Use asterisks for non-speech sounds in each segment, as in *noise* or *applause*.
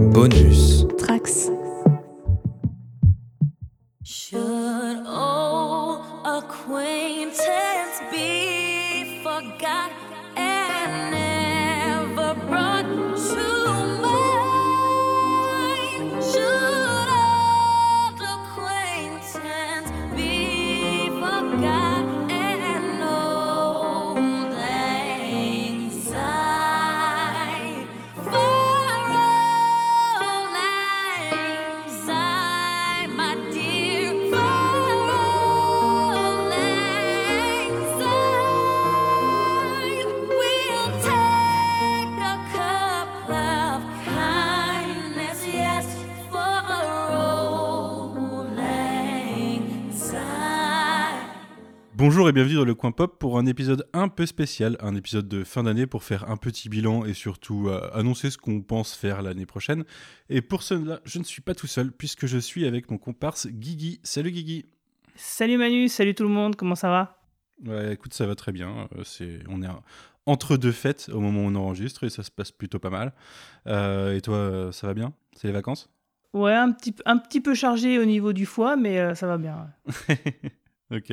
Bonus. Bonjour et bienvenue dans le coin pop pour un épisode un peu spécial, un épisode de fin d'année pour faire un petit bilan et surtout euh, annoncer ce qu'on pense faire l'année prochaine. Et pour cela, je ne suis pas tout seul puisque je suis avec mon comparse Guigui. Salut Guigui. Salut Manu, salut tout le monde, comment ça va? Ouais, écoute, ça va très bien. euh, C'est, on est entre deux fêtes au moment où on enregistre et ça se passe plutôt pas mal. Euh, et toi, ça va bien? C'est les vacances? Ouais, un petit, un petit peu chargé au niveau du foie, mais euh, ça va bien. *laughs* Ok.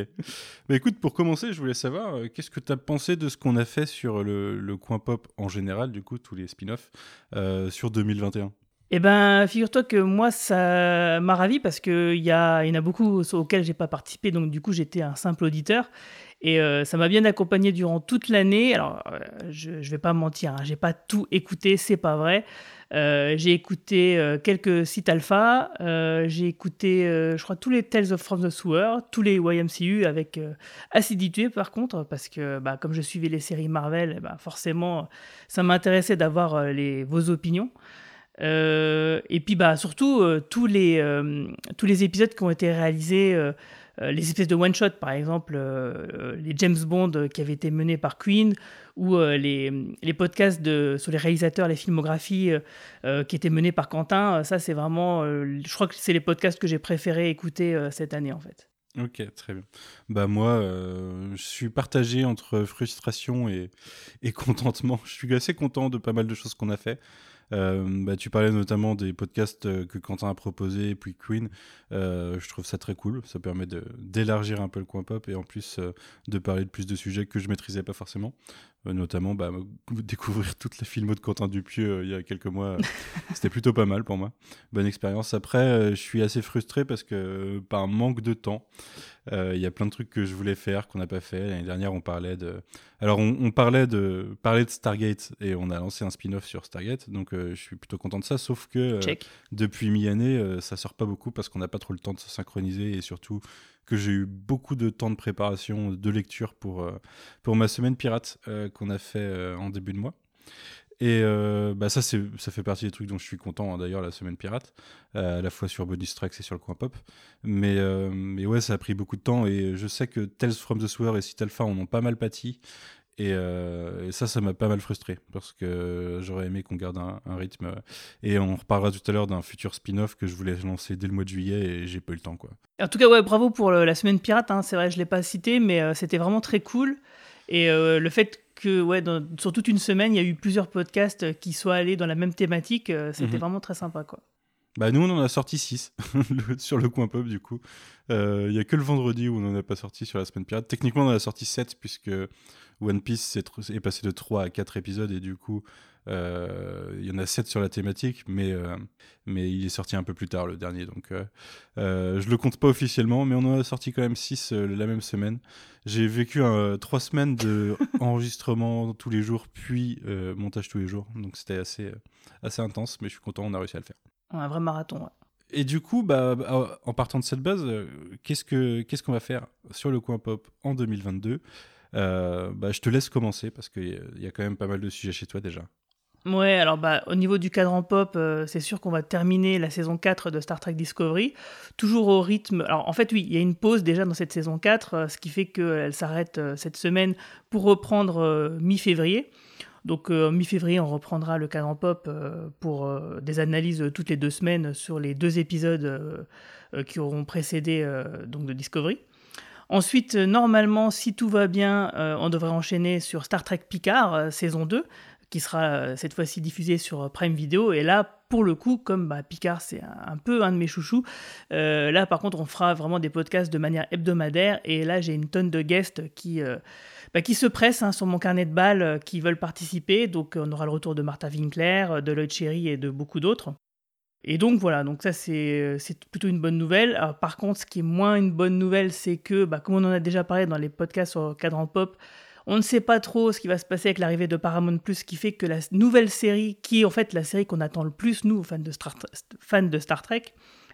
Écoute, pour commencer, je voulais savoir, euh, qu'est-ce que tu as pensé de ce qu'on a fait sur le, coin pop en général, du coup, tous les spin-offs, euh, sur 2021 Eh ben, figure-toi que moi, ça m'a ravi parce qu'il y, y en a beaucoup auxquels j'ai pas participé, donc du coup, j'étais un simple auditeur. Et euh, ça m'a bien accompagné durant toute l'année. Alors, euh, je, ne vais pas mentir, hein, j'ai pas tout écouté, c'est pas vrai. Euh, j'ai écouté quelques sites alpha, j'ai écouté, je crois, tous les Tales of From the Sewer, tous les YMCU avec assiduité par contre, parce que bah, comme je suivais les séries Marvel, ben, forcément, ça m'intéressait d'avoir les, vos opinions. Et puis bah, surtout, tous, les, tous les épisodes qui ont été réalisés, les espèces de one-shot, par exemple, euh, euh, les James Bond euh, qui avaient été menés par Queen, ou euh, les, les podcasts de, sur les réalisateurs, les filmographies euh, euh, qui étaient menés par Quentin, euh, ça c'est vraiment, euh, je crois que c'est les podcasts que j'ai préféré écouter euh, cette année en fait. Ok, très bien. Bah moi, euh, je suis partagé entre frustration et, et contentement. *laughs* Je suis assez content de pas mal de choses qu'on a fait. Euh, bah, tu parlais notamment des podcasts euh, que Quentin a proposés, puis Queen. Je trouve ça très cool. Ça permet d'élargir un peu le coin pop et en plus de parler de plus de sujets que je maîtrisais pas forcément. Euh, notamment bah, *laughs* découvrir toute la filmo de Quentin Dupieux euh, il y a quelques mois. euh, *laughs* C'était plutôt pas mal pour moi. Bonne expérience. Après, je suis assez frustré parce que par manque de temps, il y a plein de trucs que je voulais faire qu'on n'a pas fait. L'année dernière, on parlait de. Alors, on, on parlait de parler de Stargate et on a lancé un spin-off sur Stargate. Donc, euh, je suis plutôt content de ça. Sauf que euh, depuis mi-année, euh, ça sort pas beaucoup parce qu'on n'a pas trop le temps de se synchroniser et surtout que j'ai eu beaucoup de temps de préparation, de lecture pour, euh, pour ma semaine pirate euh, qu'on a fait euh, en début de mois. Et euh, bah ça, ça fait partie des trucs dont je suis content, hein, d'ailleurs, la semaine pirate, euh, à la fois sur Bonus Tracks et sur le coin pop. Mais, euh, mais ouais, ça a pris beaucoup de temps et je sais que Tales from the Sewer et Sith Alpha en ont pas mal pâti. Et, ça, ça m'a pas mal frustré parce que j'aurais aimé qu'on garde un, rythme. Et on reparlera tout à l'heure d'un futur spin-off que je voulais lancer dès le mois de juillet et j'ai pas eu le temps, quoi. En tout cas, ouais, bravo pour la semaine pirate. hein. C'est vrai, je l'ai pas cité, mais c'était vraiment très cool. Et le fait que, ouais, dans- sur toute une semaine, il y a eu plusieurs podcasts euh, qui soient allés dans la même thématique, euh, c'était Mhm. vraiment très sympa, quoi. Bah nous on en a sorti 6 *laughs* sur le coin pop du coup. Euh, Il y a que le vendredi où on n'en a pas sorti sur la semaine pirate. Techniquement on en a sorti 7 puisque One Piece est, est passé de 3 à 4 épisodes et du coup il y en a 7 sur la thématique mais, euh, mais il est sorti un peu plus tard le dernier donc euh, euh, je le compte pas officiellement mais on en a sorti quand même 6 la même semaine. J'ai vécu 3 semaines de *laughs* enregistrement tous les jours puis euh, montage tous les jours donc c'était assez, euh, assez intense mais je suis content on a réussi à le faire. Un vrai marathon, ouais. Et du coup, bah, en partant de cette base, euh, qu'est-ce que qu'est-ce qu'on va faire sur le coin pop en 2022 Euh, bah, Je te laisse commencer parce qu'il y a quand même pas mal de sujets chez toi déjà. Ouais, alors bah, au niveau du cadran pop, euh, c'est sûr qu'on va terminer la saison 4 de Star Trek Discovery, toujours au rythme... Alors en fait oui, il y a une pause déjà dans cette saison 4, euh, ce qui fait qu'elle s'arrête euh, cette semaine pour reprendre mi-février. Donc mi-février, on reprendra le cadran pop pour des analyses toutes les deux semaines sur les deux épisodes qui auront précédé donc de Discovery. Ensuite, normalement, si tout va bien, on devrait enchaîner sur Star Trek Picard, saison 2, qui sera euh, cette fois-ci diffusé sur euh, Prime Video. Et là, pour le coup, comme bah, Picard, c'est un, peu un de mes chouchous, euh, là, par contre, on fera vraiment des podcasts de manière hebdomadaire. Et là, j'ai une tonne de guests qui, bah, qui se pressent hein, sur mon carnet de balles, qui veulent participer. Donc, on aura le retour de Martha Winkler, de Lloyd Cherry et de beaucoup d'autres. Et donc voilà, donc ça c'est plutôt une bonne nouvelle. Par contre, ce qui est moins une bonne nouvelle, c'est que, bah, comme on en a déjà parlé dans les podcasts sur Cadran Pop, on ne sait pas trop ce qui va se passer avec l'arrivée de Paramount Plus, qui fait que la nouvelle série, qui est en fait la série qu'on attend le plus, nous, fans de Star, Trek,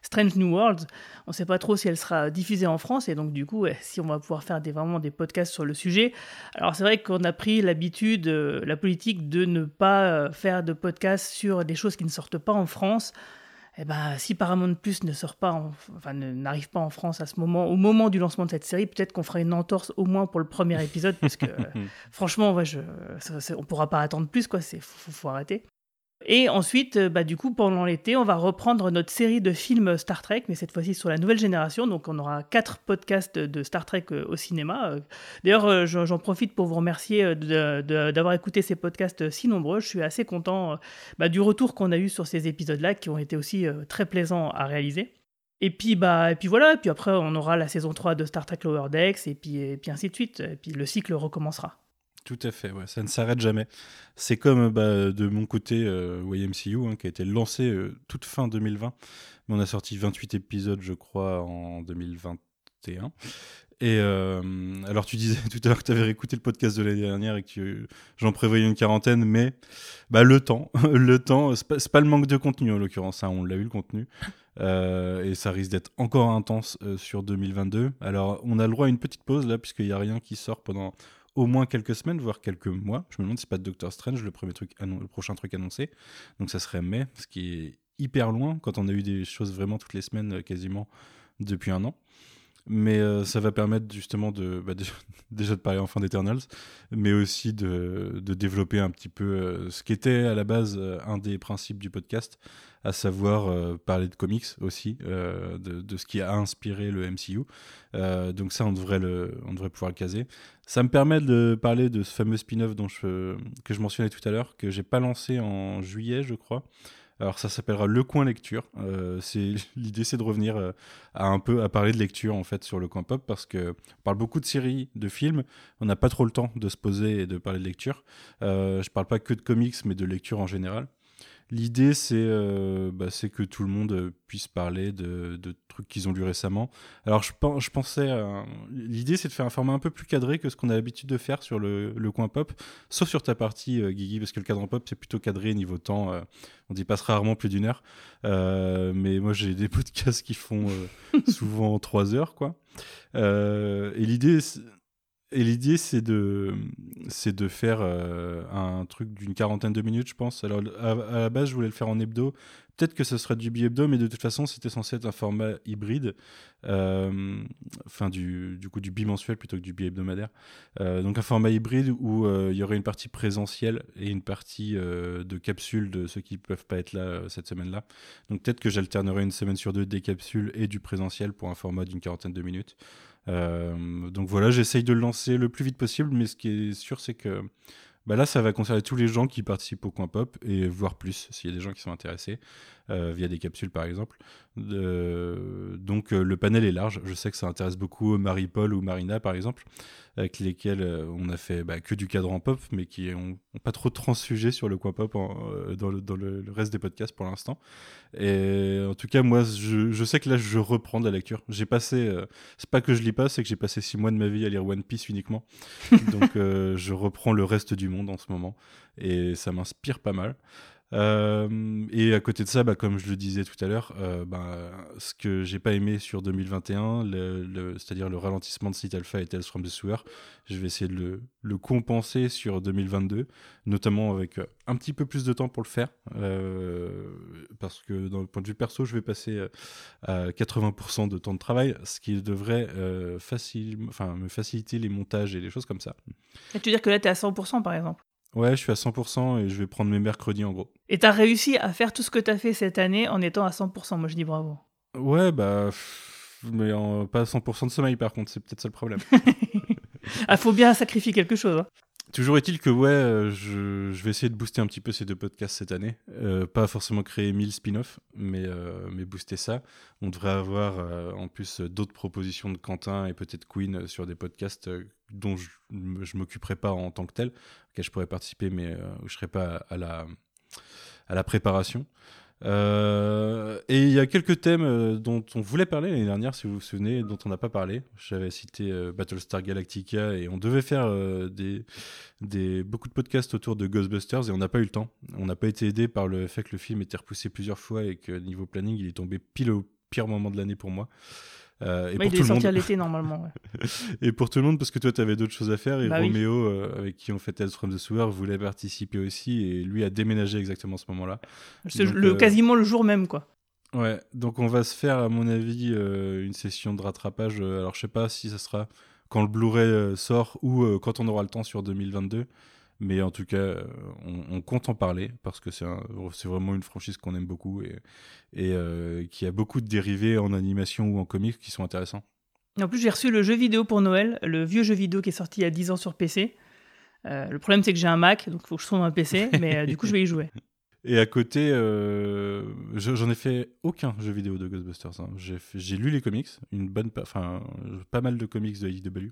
Strange New Worlds, on ne sait pas trop si elle sera diffusée en France, et donc du coup, ouais, si on va pouvoir faire des, vraiment des podcasts sur le sujet. Alors c'est vrai qu'on a pris l'habitude, euh, la politique, de ne pas euh, faire de podcasts sur des choses qui ne sortent pas en France. Eh ben, si Paramount Plus ne sort pas, en- enfin n'arrive pas en France à ce moment, au moment du lancement de cette série, peut-être qu'on fera une entorse au moins pour le premier épisode, parce que *laughs* franchement, ouais, je, ça- ça- on pourra pas attendre plus, quoi. C'est faut- faut arrêter. Et ensuite, euh, bah, du coup, pendant l'été, on va reprendre notre série de films Star Trek, mais cette fois-ci sur la nouvelle génération. Donc, on aura quatre podcasts de Star Trek euh, au cinéma. Euh, D'ailleurs, j'en profite pour vous remercier d'avoir écouté ces podcasts si nombreux. Je suis assez content bah, du retour qu'on a eu sur ces épisodes-là, qui ont été aussi très plaisants à réaliser. Et puis, bah, et puis voilà, et puis après, on aura la saison 3 de Star Trek Lower Decks, et puis, et puis ainsi de suite. Et puis le cycle recommencera. Tout à fait, ouais, ça ne s'arrête jamais. C'est comme bah, de mon côté euh, YMCU, hein, qui a été lancé euh, toute fin 2020, mais on a sorti 28 épisodes, je crois, en 2021. Et euh, alors, tu disais *laughs* tout à l'heure que tu avais réécouté le podcast de l'année dernière et que j'en prévoyais une quarantaine, mais bah, le temps, *laughs* le temps, c'est pas, le manque de contenu en l'occurrence, hein, on l'a eu le contenu. Euh, et ça risque d'être encore intense euh, sur 2022. Alors, on a le droit à une petite pause là, puisqu'il n'y a rien qui sort pendant au moins quelques semaines, voire quelques mois. Je me demande si c'est pas Doctor Strange le, premier truc le prochain truc annoncé. Donc ça serait mai, ce qui est hyper loin quand on a eu des choses vraiment toutes les semaines euh, quasiment depuis un an. Mais euh, ça va permettre justement de bah, *laughs* déjà, de parler enfin d'Eternals, mais aussi de, de développer un petit peu euh, ce qui était à la base euh, un des principes du podcast, à savoir parler de comics aussi, de, de ce qui a inspiré le MCU. Donc ça, on devrait, le, on devrait pouvoir le caser. Ça me permet de parler de ce fameux spin-off dont que je mentionnais tout à l'heure, que j'ai pas lancé en juillet, je crois. Alors ça s'appellera Le Coin Lecture. Euh, c'est *laughs* l'idée, c'est de revenir euh, à un peu à parler de lecture en fait sur le Coin Pop parce que on parle beaucoup de séries, de films. On n'a pas trop le temps de se poser et de parler de lecture. Euh, je parle pas que de comics, mais de lecture en général. L'idée, c'est euh, bah, que tout le monde euh, puisse parler de, trucs qu'ils ont lus récemment. Alors, je, je pensais. L'idée, c'est de faire un format un peu plus cadré que ce qu'on a l'habitude de faire sur le, coin pop, sauf sur ta partie, euh, Guigui, parce que le cadran pop, c'est plutôt cadré niveau temps. euh, on y passe rarement plus d'une heure. Euh, mais moi, j'ai des *laughs* podcasts qui font souvent trois heures, quoi. L'idée. Et l'idée, c'est de, c'est de faire euh, un truc d'une quarantaine de minutes, je pense. Alors, à, la base, je voulais le faire en hebdo. Peut-être que ce serait du bi-hebdo, mais de toute façon, c'était censé être un format hybride. Euh, Enfin, du, du coup, du bimensuel plutôt que du bi-hebdomadaire. Euh, donc, un format hybride où il y aurait une partie présentielle et une partie de capsules de ceux qui ne peuvent pas être là cette semaine-là. Donc, peut-être que j'alternerai une semaine sur deux des capsules et du présentiel pour un format d'une quarantaine de minutes. Euh, donc voilà, j'essaye de le lancer le plus vite possible, mais ce qui est sûr, c'est que bah là, ça va concerner tous les gens qui participent au coin pop et voire plus s'il y a des gens qui sont intéressés euh, via des capsules par exemple. Donc euh, le panel est large. Je sais que ça intéresse beaucoup Marie-Paul ou Marina par exemple, avec lesquels euh, on a fait bah, que du cadran pop, mais qui ont, ont pas trop transfugé sur le coin pop en- euh, dans, le, dans le- le reste des podcasts pour l'instant. Et en tout cas, moi, je, je sais que là, je reprends de la lecture. J'ai passé, euh, c'est pas que je lis pas, c'est que j'ai passé six mois de ma vie à lire One Piece uniquement. *laughs* Donc, euh, je reprends le reste du monde en ce moment, et ça m'inspire pas mal. Euh, et à côté de ça, bah, comme je le disais tout à l'heure, euh, bah, ce que j'ai pas aimé sur 2021, le- le- c'est-à-dire le ralentissement de Site Alpha et Tales from the Sewer, je vais essayer de le, compenser sur 2022, notamment avec euh, un petit peu plus de temps pour le faire, parce que d'un point de vue perso, je vais passer à 80% de temps de travail, ce qui devrait me faciliter les montages et les choses comme ça. Et tu veux dire que là, tu es à 100% par exemple? Ouais, je suis à 100% et je vais prendre mes mercredis en gros. Et tu as réussi à faire tout ce que tu as fait cette année en étant à 100%. Moi, je dis bravo. Ouais, bah. Mais en- pas à 100% de sommeil par contre, c'est peut-être ça le problème. *laughs* Ah, faut bien sacrifier quelque chose. hein. Toujours est-il que ouais, euh, je, je vais essayer de booster un petit peu ces deux podcasts cette année. Euh, pas forcément créer 1000 spin-offs, mais, euh, mais booster ça. On devrait avoir euh, en plus d'autres propositions de Quentin et peut-être Queen sur des podcasts dont je ne m'occuperai pas en tant que tel, auxquels je pourrais participer, mais euh, où je serai pas à la, à la préparation. Euh, et il y a quelques thèmes euh, dont on voulait parler l'année dernière, si vous vous souvenez, dont on n'a pas parlé. J'avais cité Battlestar Galactica et on devait faire des, des, beaucoup de podcasts autour de Ghostbusters et on n'a pas eu le temps. On n'a pas été aidé par le fait que le film était repoussé plusieurs fois et que niveau planning, il est tombé pile au pire moment de l'année pour moi. Euh, et Ouais, pour il tout est le monde. à l'été normalement. ouais. *laughs* Et pour tout le monde, parce que toi, tu avais d'autres choses à faire. Et Bah oui. Roméo, euh, avec qui on fait Tales from the Sewer, voulait participer aussi. Et lui a déménagé exactement à ce moment-là. Le, euh, quasiment le jour même, quoi. Ouais, donc on va se faire, à mon avis, une session de rattrapage. Alors, je sais pas si ça sera quand le Blu-ray sort ou quand on aura le temps sur 2022. Mais en tout cas, euh, on, on compte en parler parce que c'est un- vraiment une franchise qu'on aime beaucoup et, et euh, qui a beaucoup de dérivés en animation ou en comics qui sont intéressants. En plus, j'ai reçu le jeu vidéo pour Noël, le vieux jeu vidéo qui est sorti il y a 10 ans sur PC. Euh, le problème, c'est que j'ai un Mac, donc il faut que je trouve un PC, *laughs* mais euh, du coup, je vais y jouer. Et à côté, euh, je- j'en ai fait aucun jeu vidéo de Ghostbusters. hein. J'ai lu les comics, une bonne, enfin pas mal de comics de IDW.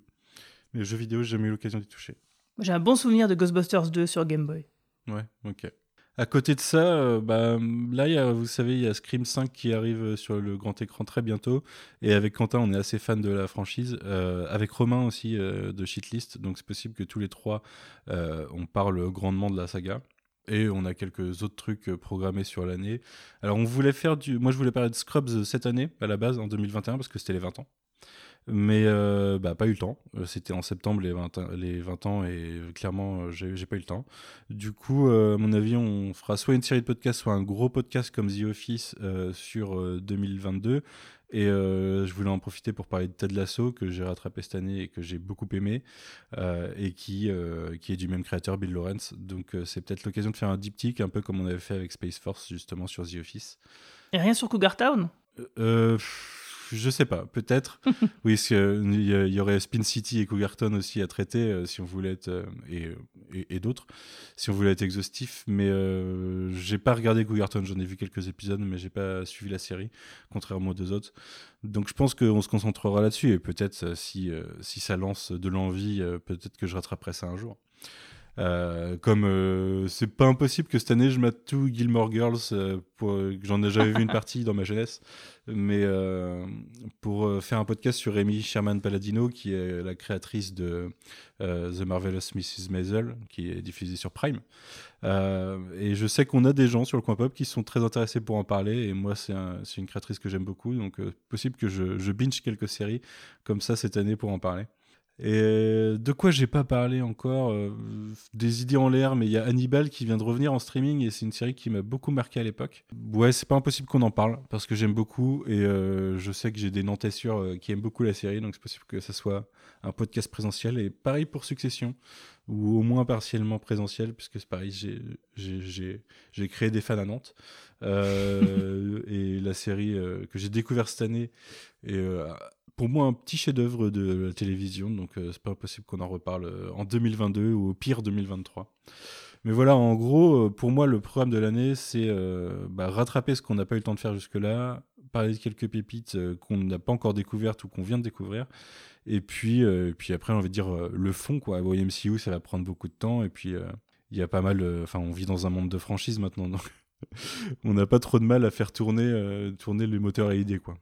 Mais jeux vidéo, j'ai jamais eu l'occasion d'y toucher. J'ai un bon souvenir de Ghostbusters 2 sur Game Boy. Ouais, ok. À côté de ça, euh, bah, là, vous savez, il y a Scream 5 qui arrive sur le grand écran très bientôt. Et avec Quentin, on est assez fan de la franchise. Euh, avec Romain aussi euh, de Shitlist. Donc c'est possible que tous les trois, euh, on parle grandement de la saga. Et on a quelques autres trucs euh, programmés sur l'année. Alors on voulait faire du... Moi je voulais parler de Scrubs cette année, à la base, en 2021, parce que c'était les 20 ans. Mais euh, bah, pas eu le temps. Euh, C'était en septembre les 20, ans- les 20 ans et clairement euh, j'ai j'ai pas eu le temps. Du coup, euh, à mon avis, on fera soit une série de podcasts, soit un gros podcast comme The Office euh, sur euh, 2022. Et je voulais en profiter pour parler de Ted Lasso, que j'ai rattrapé cette année et que j'ai beaucoup aimé, et qui, qui est du même créateur, Bill Lawrence. Donc c'est peut-être l'occasion de faire un diptyque, un peu comme on avait fait avec Space Force, justement, sur The Office. Et rien sur Cougar Town? Euh, pff, je sais pas, peut-être. *laughs* oui, y, il y aurait Spin City et Cougarton aussi à traiter euh, si on voulait être euh, et, et, et d'autres si on voulait être exhaustif. Mais euh, j'ai pas regardé Cougarton, j'en ai vu quelques épisodes, mais j'ai pas suivi la série, contrairement aux deux autres. Donc je pense qu'on se concentrera là-dessus et peut-être euh, si euh, si ça lance de l'envie, euh, peut-être que je rattraperai ça un jour. Euh, comme euh, c'est pas impossible que cette année je mate tout Gilmore Girls euh, pour j'en ai jamais vu une *laughs* partie dans ma jeunesse. Mais pour faire un podcast sur Amy Sherman Palladino qui est la créatrice de The Marvelous Mrs. Maisel qui est diffusée sur Prime. Et je sais qu'on a des gens sur le coin pop qui sont très intéressés pour en parler. Et moi c'est un- c'est une créatrice que j'aime beaucoup. Donc possible que je, je binge quelques séries comme ça cette année pour en parler et euh, de quoi j'ai pas parlé encore euh, Des idées en l'air, mais il y a Hannibal qui vient de revenir en streaming et c'est une série qui m'a beaucoup marqué à l'époque. Ouais, c'est pas impossible qu'on en parle parce que j'aime beaucoup et euh, je sais que j'ai des Nantais sûrs qui aiment beaucoup la série, donc c'est possible que ça soit un podcast présentiel. Et pareil pour Succession, ou au moins partiellement présentiel, puisque c'est pareil, j'ai- créé des fans à Nantes. Euh, *laughs* et la série euh, que j'ai découvert cette année euh, pour moi un petit chef-d'œuvre de la télévision, donc euh, c'est pas impossible qu'on en reparle euh, en 2022 ou au pire 2023. Mais voilà, en gros, euh, pour moi, le programme de l'année, c'est bah, rattraper ce qu'on n'a pas eu le temps de faire jusque-là, parler de quelques pépites qu'on n'a pas encore découvertes ou qu'on vient de découvrir, et puis, puis après, on va dire le fond, quoi. Au MCU, ça va prendre beaucoup de temps, et puis il y a pas mal. Enfin, on vit dans un monde de franchise maintenant, donc *laughs* on n'a pas trop de mal à faire tourner, tourner le moteur à idées, quoi.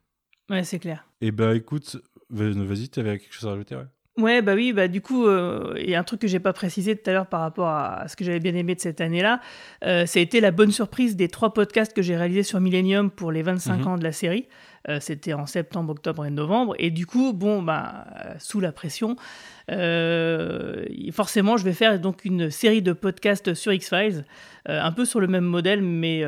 Ouais, c'est clair. Et bah écoute, va- vas-y, t'avais quelque chose à rajouter, ouais. Ouais, bah oui, bah du coup, euh, il y a un truc que j'ai pas précisé tout à l'heure par rapport à ce que j'avais bien aimé de cette année-là. Euh, ça a été la bonne surprise des trois podcasts que j'ai réalisés sur Millennium pour les 25 Mhm. ans de la série. Euh, C'était en septembre, octobre et novembre. Et du coup, bon, bah, euh, sous la pression, euh, forcément, je vais faire donc une série de podcasts sur X-Files, un peu sur le même modèle, mais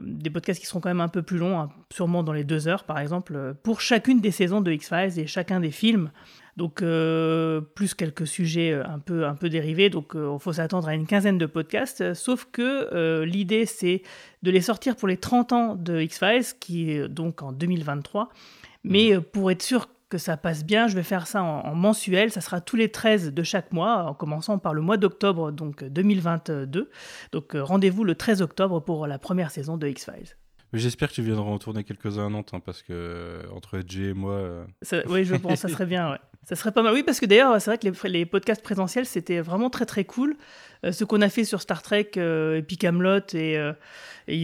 des podcasts qui seront quand même un peu plus longs, hein, sûrement dans les deux heures, par exemple, pour chacune des saisons de X-Files et chacun des films. Donc, euh, plus quelques sujets euh, un peu, un peu dérivés. Donc, il faut s'attendre à une quinzaine de podcasts. euh, Sauf que euh, l'idée, c'est de les sortir pour les 30 ans de X-Files, qui est donc en 2023. Mais euh, pour être sûr que ça passe bien, je vais faire ça en, en mensuel. Ça sera tous les 13 de chaque mois, en commençant par le mois d'octobre donc 2022. Donc euh, rendez-vous le 13 octobre pour la première saison de X-Files. J'espère que tu viendras en tourner quelques-uns à Nantes, hein, parce que euh, entre et moi, euh, Ça- oui, je pense, ça *laughs* serait bien. Ouais. Ça serait pas mal. Oui, parce que d'ailleurs, c'est vrai que les, podcasts présentiels, c'était vraiment très très cool. Euh, ce qu'on a fait sur Star Trek euh, et puis Camelot, et, euh,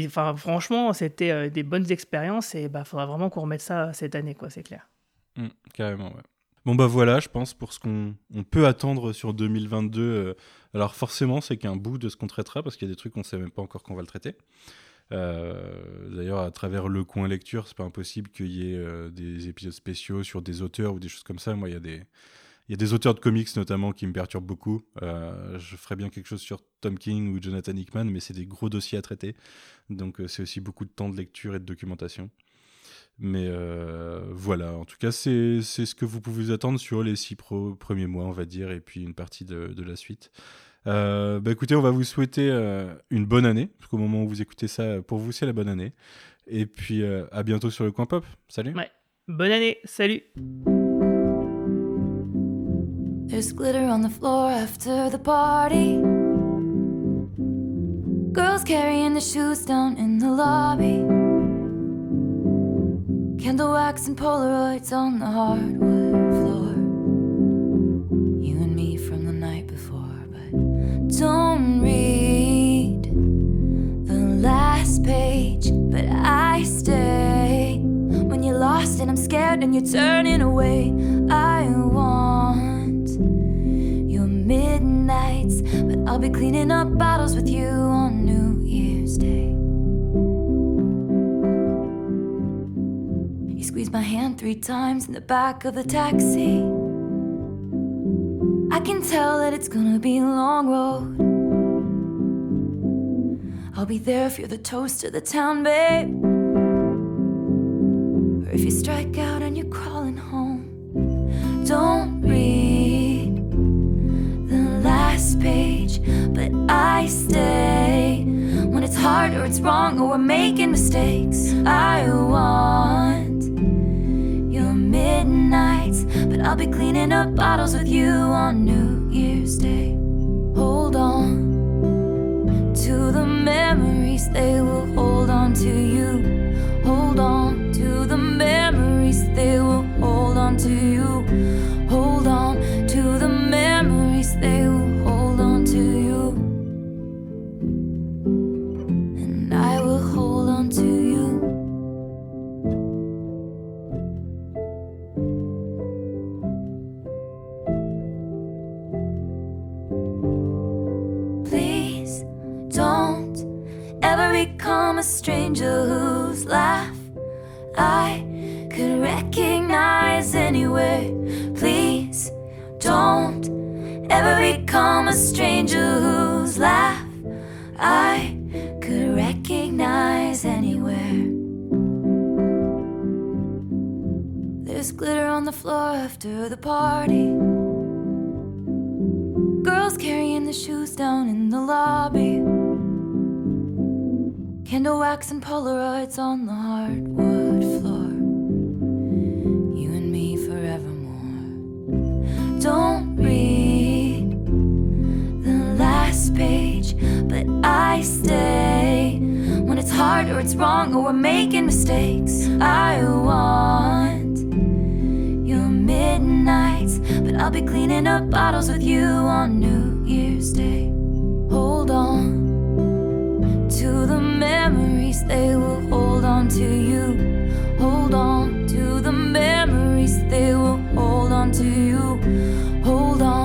enfin, franchement, c'était euh, des bonnes expériences. Et bah, faudra vraiment qu'on remette ça cette année, quoi. C'est clair. hmm, carrément, ouais. Bon bah voilà, je pense pour ce qu'on on peut attendre sur 2022. euh, alors forcément, c'est qu'un bout de ce qu'on traitera, parce qu'il y a des trucs qu'on sait même pas encore qu'on va le traiter. Euh, D'ailleurs, à travers le coin lecture, c'est pas impossible qu'il y ait euh, des épisodes spéciaux sur des auteurs ou des choses comme ça. Moi, il y a des il y a des auteurs de comics notamment qui me perturbent beaucoup. Euh, je ferais bien quelque chose sur Tom King ou Jonathan Hickman, mais c'est des gros dossiers à traiter. Donc c'est aussi beaucoup de temps de lecture et de documentation. Mais voilà, en tout cas, c'est ce que vous pouvez vous attendre sur les six premiers mois, on va dire, et puis une partie de, de la suite. Euh, bah écoutez, on va vous souhaiter euh, une bonne année, parce qu'au moment où vous écoutez ça, pour vous, c'est la bonne année. Et puis euh, à bientôt sur le coin pop. Salut! Ouais. Bonne année, salut There's glitter on the floor after the party. Girls carrying the shoes down in the lobby. Candle wax and Polaroids on the hardwood floor. And you're turning away. I want your midnights, but I'll be cleaning up bottles with you on New Year's Day. You squeezed my hand three times in the back of the taxi. I can tell that it's gonna be a long road. I'll be there if you're the toast of the town, babe. Or if you strike out and you're crawling home. Don't read the last page, but I stay when it's hard or it's wrong or we're making mistakes. I want your midnights, but I'll be cleaning up bottles with you on New Year's Day. Hold on to the memories, they will hold on to you. Ever become a stranger whose laugh I could recognize anywhere. There's glitter on the floor after the party. Girls carrying the shoes down in the lobby. Candle wax and Polaroids on the hardwood I stay when it's hard or it's wrong or we're making mistakes. I want your midnights, but I'll be cleaning up bottles with you on New Year's Day. Hold on to the memories, they will hold on to you. Hold on to the memories, they will hold on to you. Hold on